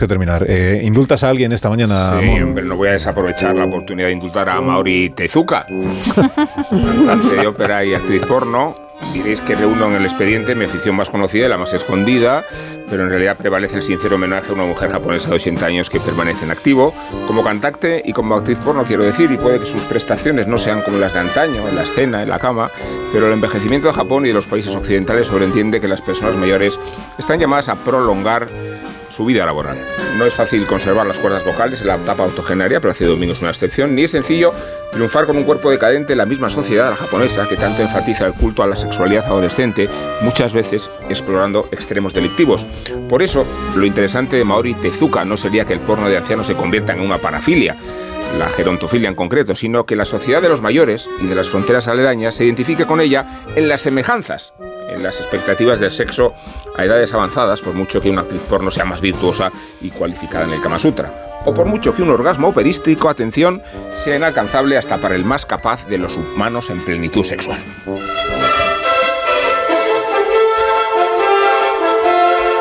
que terminar. Eh, ¿Indultas a alguien esta mañana? Sí, hombre, no voy a desaprovechar la oportunidad de indultar a Mauri Tezuka, cantante de ópera y actriz porno. Diréis que reúno en el expediente mi afición más conocida y la más escondida, pero en realidad prevalece el sincero homenaje a una mujer japonesa de 80 años que permanece en activo, como cantante y como actriz porno, quiero decir, y puede que sus prestaciones no sean como las de antaño, en la escena, en la cama, pero el envejecimiento de Japón y de los países occidentales sobreentiende que las personas mayores están llamadas a prolongar su vida laboral. No es fácil conservar las cuerdas vocales en la etapa autogenaria, hace Domingo es una excepción, ni es sencillo triunfar con un cuerpo decadente en la misma sociedad japonesa que tanto enfatiza el culto a la sexualidad adolescente, muchas veces explorando extremos delictivos. Por eso, lo interesante de Maori Tezuka no sería que el porno de ancianos se convierta en una parafilia, la gerontofilia en concreto, sino que la sociedad de los mayores y de las fronteras aledañas se identifique con ella en las semejanzas, en las expectativas del sexo a edades avanzadas, por mucho que una actriz porno sea más virtuosa y cualificada en el Kama Sutra. O por mucho que un orgasmo operístico, atención, sea inalcanzable hasta para el más capaz de los humanos en plenitud sexual.